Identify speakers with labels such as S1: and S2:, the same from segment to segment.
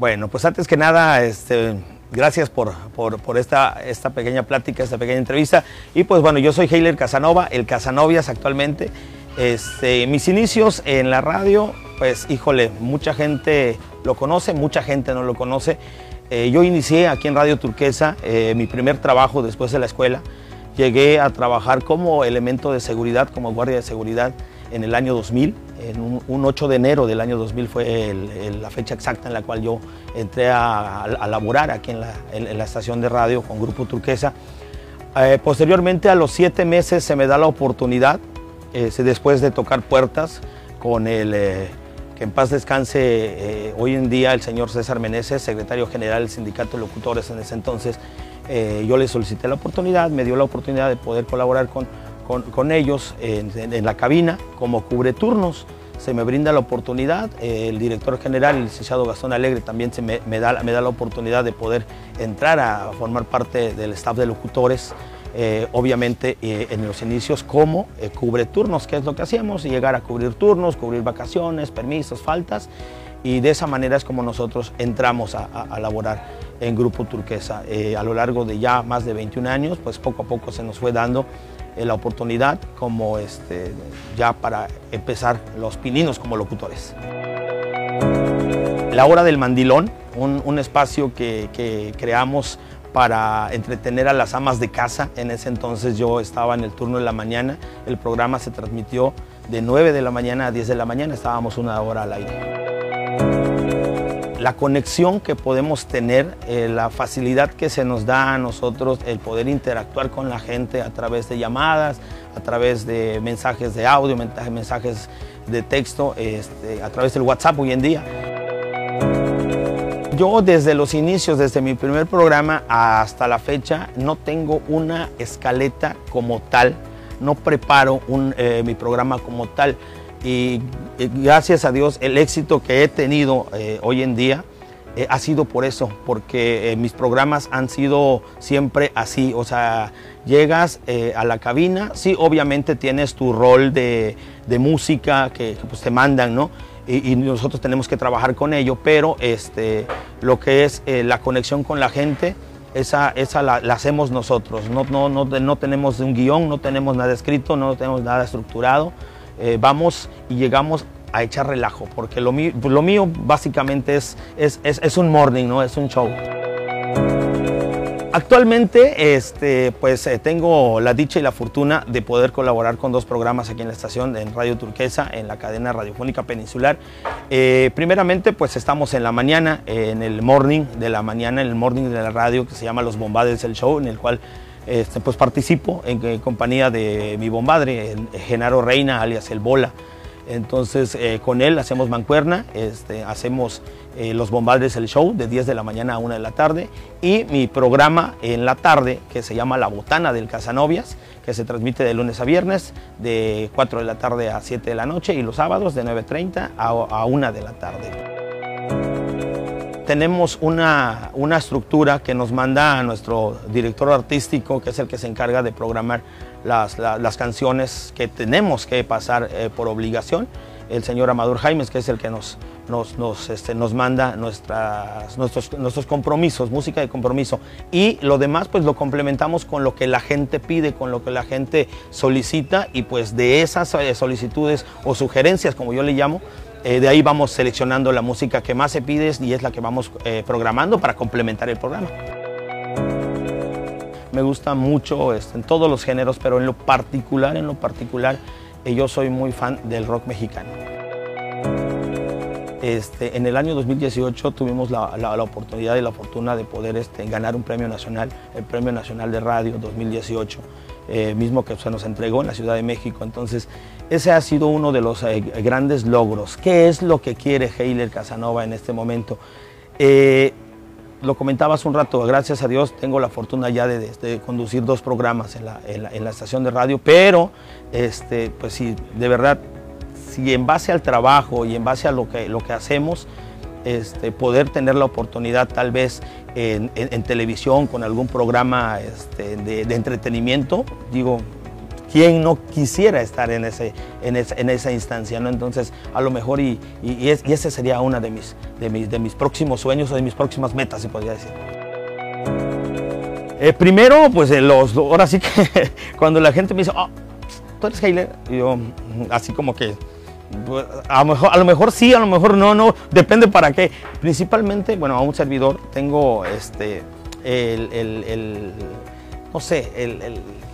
S1: Bueno, pues antes que nada, este, gracias por, por, esta, esta pequeña plática, esta pequeña entrevista. Y pues bueno, yo soy Heiler Casanova, el Casanovias actualmente. Este, mis inicios en la radio, pues híjole, mucha gente lo conoce, mucha gente no lo conoce. Eh, yo inicié aquí en Radio Turquesa eh, mi primer trabajo después de la escuela. Llegué a trabajar como elemento de seguridad, como guardia de seguridad en el año 2000. En un, 8 de enero del año 2000 fue la fecha exacta en la cual yo entré a, laborar aquí en la, estación de radio con Grupo Turquesa. Eh, posteriormente, a los siete meses, se me da la oportunidad, eh, después de tocar puertas con el, eh, que en paz descanse hoy en día el señor César Meneses, secretario general del Sindicato de Locutores en ese entonces, yo le solicité la oportunidad, me dio la oportunidad de poder colaborar con con, ellos en, la cabina como cubre turnos. Se me brinda la oportunidad, el director general, el licenciado Gastón Alegre, también se me, da, me da la oportunidad de poder entrar a formar parte del staff de locutores, eh, obviamente eh, en los inicios como eh, cubre turnos, que es lo que hacíamos, llegar a cubrir turnos, cubrir vacaciones, permisos, faltas, y de esa manera es como nosotros entramos a, a, laborar en Grupo Turquesa. a lo largo de ya más de 21 años, pues poco a poco se nos fue dando eh, la oportunidad como este, ya para empezar los pininos como locutores. La hora del mandilón, un, espacio que, creamos para entretener a las amas de casa. En ese entonces yo estaba en el turno de la mañana, el programa se transmitió de 9 de la mañana a 10 de la mañana, estábamos una hora al aire la conexión que podemos tener, eh, la facilidad que se nos da a nosotros el poder interactuar con la gente a través de llamadas, a través de mensajes de audio, mensajes de texto, este, a través del WhatsApp hoy en día. Yo desde los inicios, desde mi primer programa hasta la fecha, no tengo una escaleta como tal, no preparo eh, mi programa como tal y gracias a Dios el éxito que he tenido eh, hoy en día eh, ha sido por eso, porque eh, mis programas han sido siempre así, o sea, llegas a la cabina, sí, obviamente tienes tu rol de, música que, pues, te mandan, ¿no? Y, nosotros tenemos que trabajar con ello, pero este, lo que es la conexión con la gente, esa, esa la, hacemos nosotros, no, no, no, no tenemos un guion, no tenemos nada escrito, no tenemos nada estructurado. Eh, vamos y llegamos a echar relajo, porque lo mío, lo mío básicamente es, es, es, un morning, ¿no? es un show. Actualmente este, pues, eh, tengo la dicha y la fortuna de poder colaborar con dos programas aquí en la estación, en Radio Turquesa, en la cadena radiofónica peninsular. Eh, primeramente, pues estamos en la mañana, en el morning de la mañana, en el morning de la radio que se llama Los Bombades el Show, en el cual este, pues participo en, compañía de mi bompadre, Genaro Reina, alias El Bola. Entonces eh, con él hacemos mancuerna, este, hacemos eh, los bombadres el show de 10 de la mañana a 1 de la tarde y mi programa en la tarde que se llama La Botana del Casanovias, que se transmite de lunes a viernes de 4 de la tarde a 7 de la noche y los sábados de 9.30 a, a 1 de la tarde tenemos una, estructura que nos manda a nuestro director artístico, que es el que se encarga de programar las, canciones que tenemos que pasar eh, por obligación. El señor Amador Jaimes, que es el que nos, nos, este, nos manda nuestras, nuestros, nuestros compromisos, música de compromiso. Y lo demás, pues lo complementamos con lo que la gente pide, con lo que la gente solicita, y pues de esas eh, solicitudes o sugerencias, como yo le llamo, eh, de ahí vamos seleccionando la música que más se pide y es la que vamos eh, programando para complementar el programa. Me gusta mucho este, en todos los géneros, pero en lo particular, en lo particular, eh, yo soy muy fan del rock mexicano. Este, en el año 2018 tuvimos la, oportunidad y la fortuna de poder este, ganar un premio nacional, el Premio Nacional de Radio 2018, mismo que se nos entregó en la Ciudad de México. Entonces, ese ha sido uno de los eh, grandes logros. ¿Qué es lo que quiere Heiler Casanova en este momento? Eh, lo comentaba hace un rato, gracias a Dios tengo la fortuna ya de, conducir dos programas en la, estación de radio, pero este, pues si de verdad, si en base al trabajo y en base a lo que, lo que hacemos, este, poder tener la oportunidad tal vez en, televisión con algún programa este, de, entretenimiento, digo, ¿quién no quisiera estar en, ese, en, esa instancia? ¿no? Entonces, a lo mejor, y, ese sería uno de mis, de, mis, de mis próximos sueños o de mis próximas metas, se podría decir. Eh, primero, pues los, ahora sí que cuando la gente me dice, oh, tú eres Heiler, yo así como que a lo, mejor, sí, a lo mejor no, no, depende para qué. Principalmente, bueno, a un servidor tengo este, el, no sé,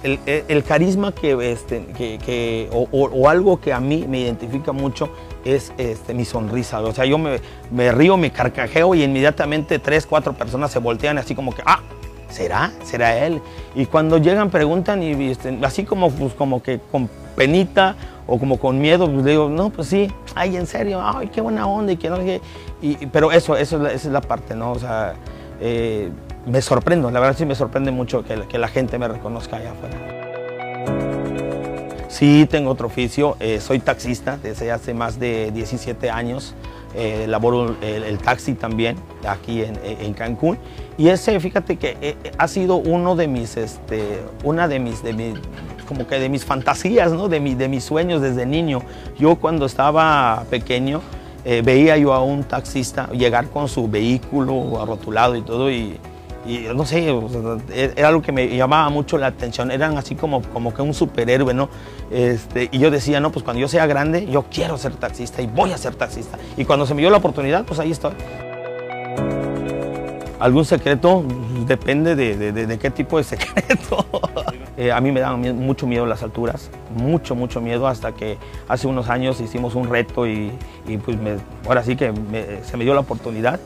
S1: el, carisma que, este, que, o, algo que a mí me identifica mucho es este, mi sonrisa. O sea, yo me, me río, me carcajeo y inmediatamente tres, cuatro personas se voltean así como que, ah, ¿será? ¿Será él? Y cuando llegan preguntan y este, así como, pues, como que con penita o como con miedo, pues digo, no, pues sí, ay, en serio, ay, qué buena onda y que no y, Pero eso, eso esa es la parte, ¿no? O sea, eh, me sorprendo, la verdad sí me sorprende mucho que, que, la gente me reconozca allá afuera. Sí, tengo otro oficio, eh, soy taxista desde hace más de 17 años. Eh, laboro el, taxi también aquí en, Cancún y ese fíjate que eh, ha sido uno de mis este una de mis como que de mis fantasías no de, mi, de mis sueños desde niño yo cuando estaba pequeño eh, veía yo a un taxista llegar con su vehículo arrotulado y todo y y no sé, era algo que me llamaba mucho la atención, eran así como, como que un superhéroe, ¿no? Este, y yo decía, no, pues cuando yo sea grande, yo quiero ser taxista y voy a ser taxista. Y cuando se me dio la oportunidad, pues ahí estoy. ¿Algún secreto? Depende de, qué tipo de secreto. Eh, a mí me daban mucho miedo las alturas, mucho, mucho miedo, hasta que hace unos años hicimos un reto y, pues ahora sí que se me dio la oportunidad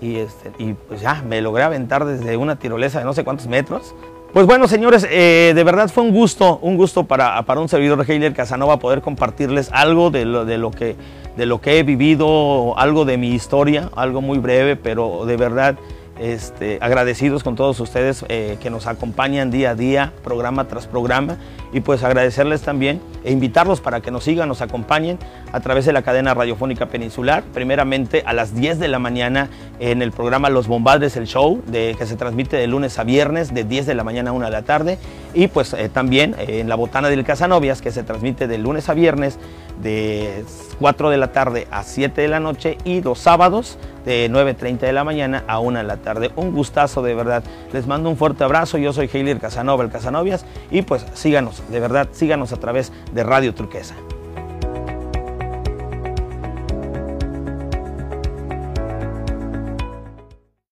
S1: y, este, y pues ya me logré aventar desde una tirolesa de no sé cuántos metros. Pues bueno, señores, eh, de verdad fue un gusto, un gusto para, para un servidor de Heiler Casanova poder compartirles algo de lo, de, lo que, de lo que he vivido, algo de mi historia, algo muy breve, pero de verdad este, agradecidos con todos ustedes eh, que nos acompañan día a día, programa tras programa, y pues agradecerles también e invitarlos para que nos sigan, nos acompañen a través de la cadena radiofónica peninsular, primeramente a las 10 de la mañana en el programa Los Bombades, el show, que se transmite de lunes a viernes, de 10 de la mañana a 1 de la tarde, y pues eh, también eh, en la Botana del Casanovias, que se transmite de lunes a viernes, de 4 de la tarde a 7 de la noche, y los sábados de 9.30 de la mañana a 1 de la tarde. Un gustazo de verdad. Les mando un fuerte abrazo. Yo soy Heilir Casanova, el Casanovias. Y pues síganos, de verdad, síganos a través de Radio Turquesa.